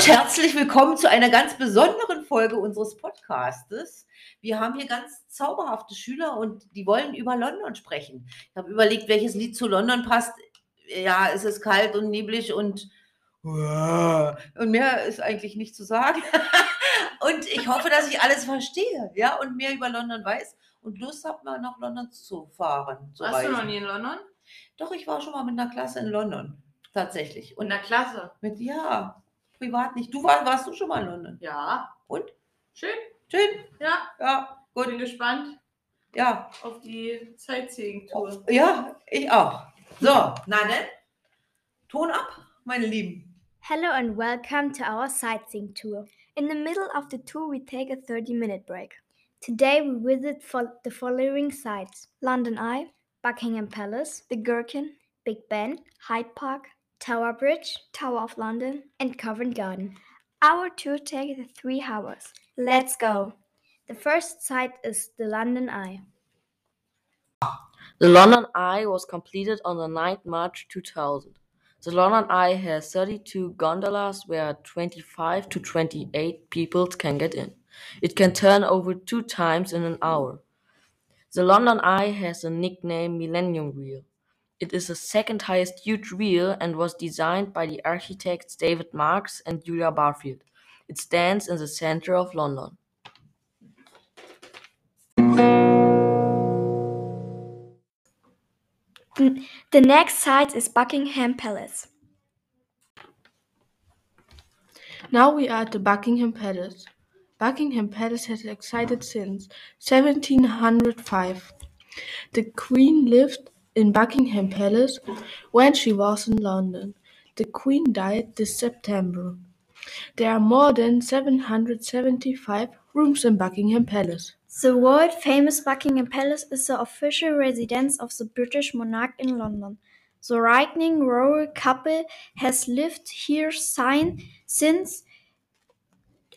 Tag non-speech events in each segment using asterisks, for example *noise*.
und herzlich willkommen zu einer ganz besonderen Folge unseres Podcastes. Wir haben hier ganz zauberhafte Schüler und die wollen über London sprechen. Ich habe überlegt, welches Lied zu London passt. Ja, es ist kalt und neblig und und mehr ist eigentlich nicht zu sagen. *laughs* und ich hoffe, dass ich alles verstehe, ja, und mehr über London weiß und Lust habe, mal nach London zu fahren. Zu Warst du reisen. noch nie in London? Doch, ich war schon mal mit einer Klasse in London. Tatsächlich. In Und der Klasse. mit, ja, privat nicht. Du war, warst du schon mal in London? Ja. Und? Schön. Schön? Ja. Ja, gut. Bin gespannt Ja, auf die Sightseeing-Tour. ja, ich auch. So, na denn, Ton ab, meine Lieben. Hello and welcome to our sightseeing tour. In the middle of the tour, we take a 30 minute break. Today, we visit fo- the following sites London Eye, Buckingham Palace, the Gherkin, Big Ben, Hyde Park, Tower Bridge, Tower of London, and Covent Garden. Our tour takes three hours. Let's go! The first sight is the London Eye. The London Eye was completed on the 9th March 2000. The London Eye has 32 gondolas where 25 to 28 people can get in. It can turn over two times in an hour. The London Eye has the nickname Millennium Wheel. It is the second highest huge wheel and was designed by the architects David Marks and Julia Barfield. It stands in the center of London. Mm. The next site is Buckingham Palace. Now we are at the Buckingham Palace. Buckingham Palace has existed since 1705. The Queen lived in Buckingham Palace when she was in London. The Queen died this September. There are more than 775 rooms in Buckingham Palace. The world famous Buckingham Palace is the official residence of the British monarch in London. The reigning royal couple has lived here sin- since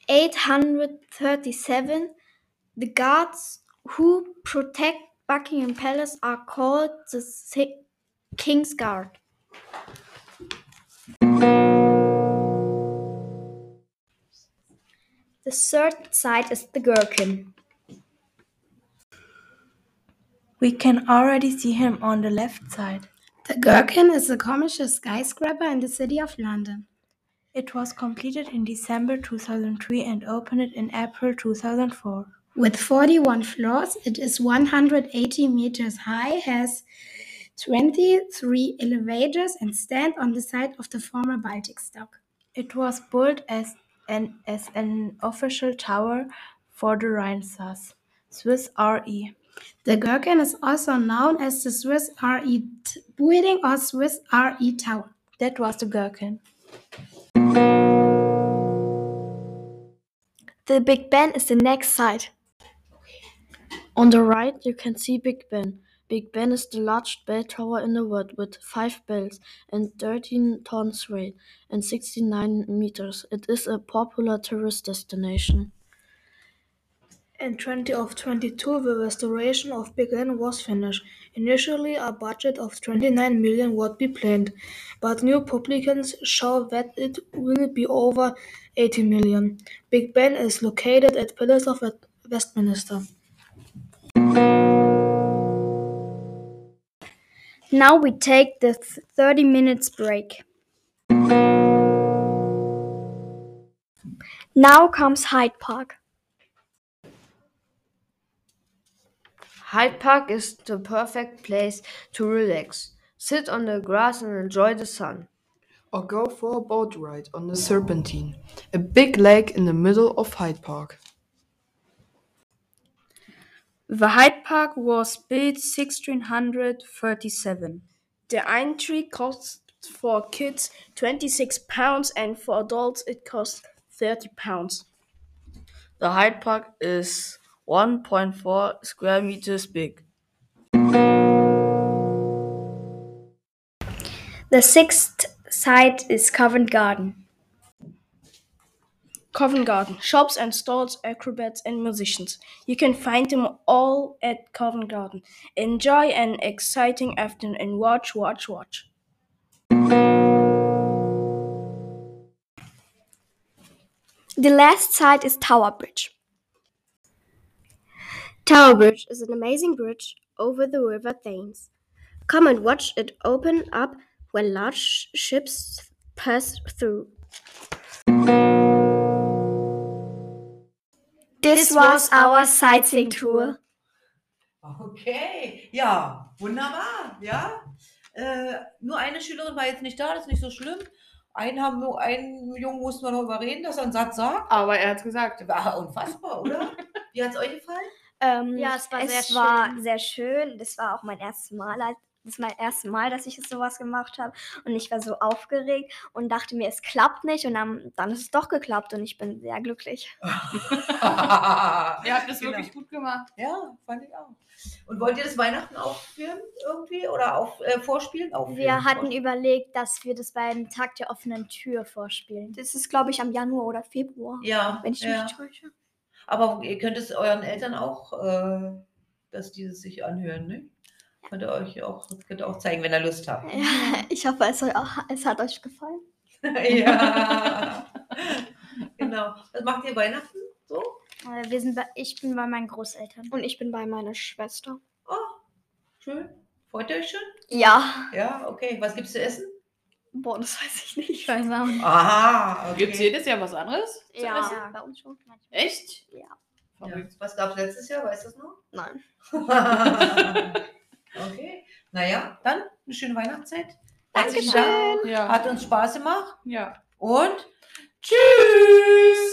837. The guards who protect Buckingham Palace are called the King's Guard. The third side is the Gherkin. We can already see him on the left side. The Gherkin is a commercial skyscraper in the city of London. It was completed in December 2003 and opened in April 2004. With 41 floors, it is 180 meters high, has 23 elevators, and stands on the site of the former Baltic Stock. It was built as an, as an official tower for the Rheinsass, Swiss RE. The Gherkin is also known as the Swiss RE building or Swiss RE Tower. That was the Gherkin. The Big Ben is the next site. On the right, you can see Big Ben. Big Ben is the largest bell tower in the world with 5 bells and 13 tons weight and 69 meters. It is a popular tourist destination. In 20 of 22 the restoration of Big Ben was finished. Initially, a budget of 29 million would be planned, but new publicans show that it will be over 80 million. Big Ben is located at Palace of Westminster. Now we take the 30 minutes break. Now comes Hyde Park. Hyde Park is the perfect place to relax. Sit on the grass and enjoy the sun. Or go for a boat ride on the Serpentine, a big lake in the middle of Hyde Park. The Hyde Park was built 1637. The entry costs for kids 26 pounds and for adults it costs 30 pounds. The Hyde Park is 1.4 square meters big. The sixth site is Covent Garden. Covent Garden shops and stalls, acrobats and musicians. You can find them all at Covent Garden. Enjoy an exciting afternoon and watch, watch, watch. The last site is Tower Bridge. Tower Bridge is an amazing bridge over the River Thames. Come and watch it open up when large ships pass through. This was our sightseeing tour. Okay, ja, wunderbar, ja. Äh, nur eine Schülerin war jetzt nicht da, das ist nicht so schlimm. Einen, haben wir, einen Jungen mussten wir noch überreden, dass er einen Satz sagt. Aber er hat's gesagt. War unfassbar, oder? Wie hat es euch gefallen? Ähm, Ja, es war sehr war schön. sehr schön. Das war auch mein erstes Mal. als- Das ist mein erstes Mal, dass ich sowas gemacht habe. Und ich war so aufgeregt und dachte mir, es klappt nicht. Und dann, dann ist es doch geklappt und ich bin sehr glücklich. *laughs* Ihr habt es Genau. wirklich gut gemacht. Ja, fand ich auch. Und wollt ihr das Weihnachten aufführen irgendwie oder auf, äh, vorspielen? Aufführen, Wir hatten vorspielen. überlegt, dass wir das beim Tag der offenen Tür vorspielen. Das ist, glaube ich, am Januar oder Februar. Ja, Wenn ich mich ja. nicht täusche. Aber ihr könnt es euren Eltern auch, äh, dass die es sich anhören, ne? Könnt ihr euch auch, könnt ihr auch zeigen, wenn ihr Lust habt. Ja, ich hoffe, es, auch, es hat euch gefallen. *laughs* ja. genau. Was macht ihr Weihnachten so? Äh, Wir sind bei, ich bin bei meinen Großeltern. Und ich bin bei meiner Schwester. Oh, schön. Freut ihr euch schon? Ja. Ja, okay. Was gibt's zu essen? Boah, das weiß ich nicht. Ich weiß auch nicht. Aha, okay. Gibt's jedes Jahr was anderes? Ja, essen? bei uns schon. manchmal. Echt? Ja. Ja. Was gab's letztes Jahr? Weißt du das noch? Nein. *laughs* *laughs* okay. Naja, dann eine schöne Weihnachtszeit. Dankeschön. Dank. Ja. Hat uns Spaß gemacht. Ja. Und tschüss.